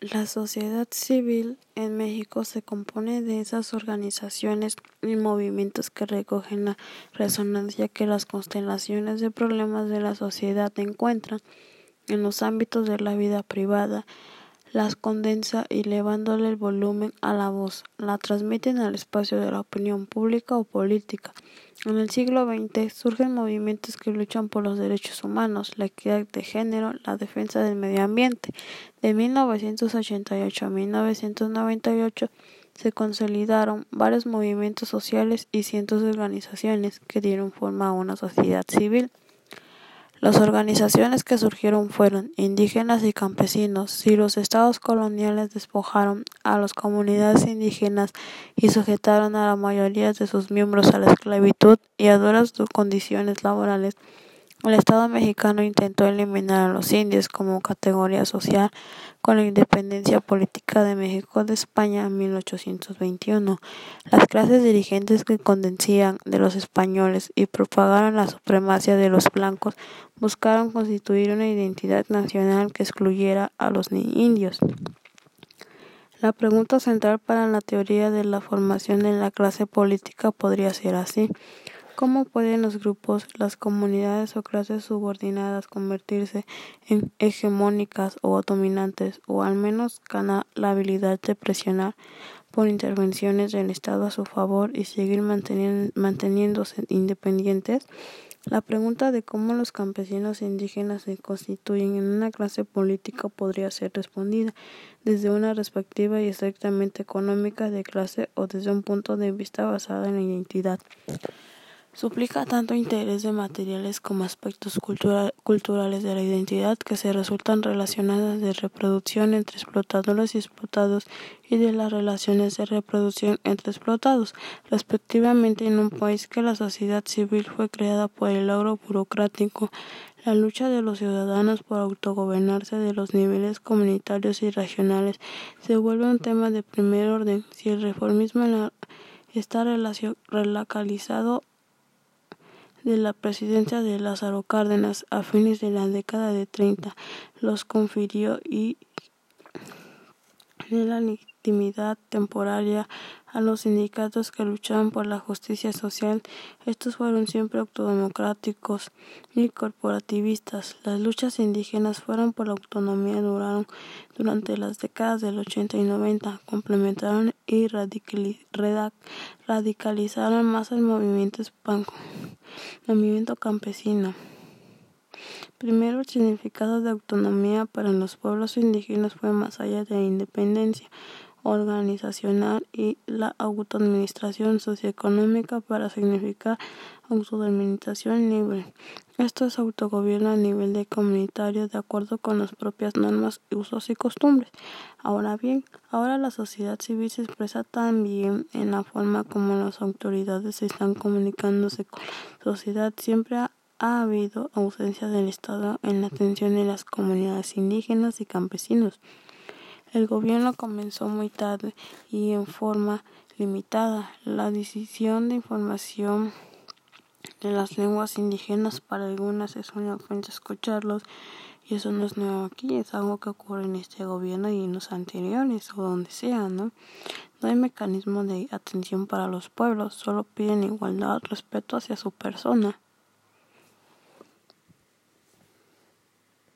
La sociedad civil en México se compone de esas organizaciones y movimientos que recogen la resonancia que las constelaciones de problemas de la sociedad encuentran en los ámbitos de la vida privada, las condensa y elevándole el volumen a la voz, la transmiten al espacio de la opinión pública o política. En el siglo XX surgen movimientos que luchan por los derechos humanos, la equidad de género, la defensa del medio ambiente. De 1988 a 1998 se consolidaron varios movimientos sociales y cientos de organizaciones que dieron forma a una sociedad civil. Las organizaciones que surgieron fueron indígenas y campesinos. Si los estados coloniales despojaron a las comunidades indígenas y sujetaron a la mayoría de sus miembros a la esclavitud y a duras condiciones laborales, el Estado mexicano intentó eliminar a los indios como categoría social con la independencia política de México de España en 1821. Las clases dirigentes que condencían de los españoles y propagaron la supremacía de los blancos buscaron constituir una identidad nacional que excluyera a los indios. La pregunta central para la teoría de la formación de la clase política podría ser así. ¿Cómo pueden los grupos, las comunidades o clases subordinadas convertirse en hegemónicas o dominantes, o al menos ganar la habilidad de presionar por intervenciones del Estado a su favor y seguir manteniéndose independientes? La pregunta de cómo los campesinos indígenas se constituyen en una clase política podría ser respondida desde una perspectiva estrictamente económica de clase o desde un punto de vista basado en la identidad. Suplica tanto interés de materiales como aspectos culturales de la identidad que se resultan relacionadas de reproducción entre explotadores y explotados y de las relaciones de reproducción entre explotados, respectivamente en un país que la sociedad civil fue creada por el logro burocrático la lucha de los ciudadanos por autogobernarse de los niveles comunitarios y regionales. Se vuelve un tema de primer orden. Si el reformismo está relocalizado de la presidencia de Lázaro Cárdenas a fines de la década de 30 los confirió y de la legitimidad temporaria a los sindicatos que luchaban por la justicia social. Estos fueron siempre autodemocráticos y corporativistas. Las luchas indígenas fueron por la autonomía duraron durante las décadas del 80 y 90, complementaron y radicalizaron más el movimiento espanco movimiento campesino. Primero, el significado de autonomía para los pueblos indígenas fue más allá de la independencia organizacional y la autoadministración socioeconómica para significar autodeterminación libre. Esto es autogobierno a nivel de comunitario de acuerdo con las propias normas, usos y costumbres. Ahora bien, ahora la sociedad civil se expresa también en la forma como las autoridades están comunicándose con la sociedad. Siempre ha, ha habido ausencia del Estado en la atención de las comunidades indígenas y campesinos. El gobierno comenzó muy tarde y en forma limitada. La decisión de información de las lenguas indígenas para algunas es una ofensa escucharlos y eso no es nuevo aquí, es algo que ocurre en este gobierno y en los anteriores o donde sea, ¿no? No hay mecanismo de atención para los pueblos, solo piden igualdad, respeto hacia su persona.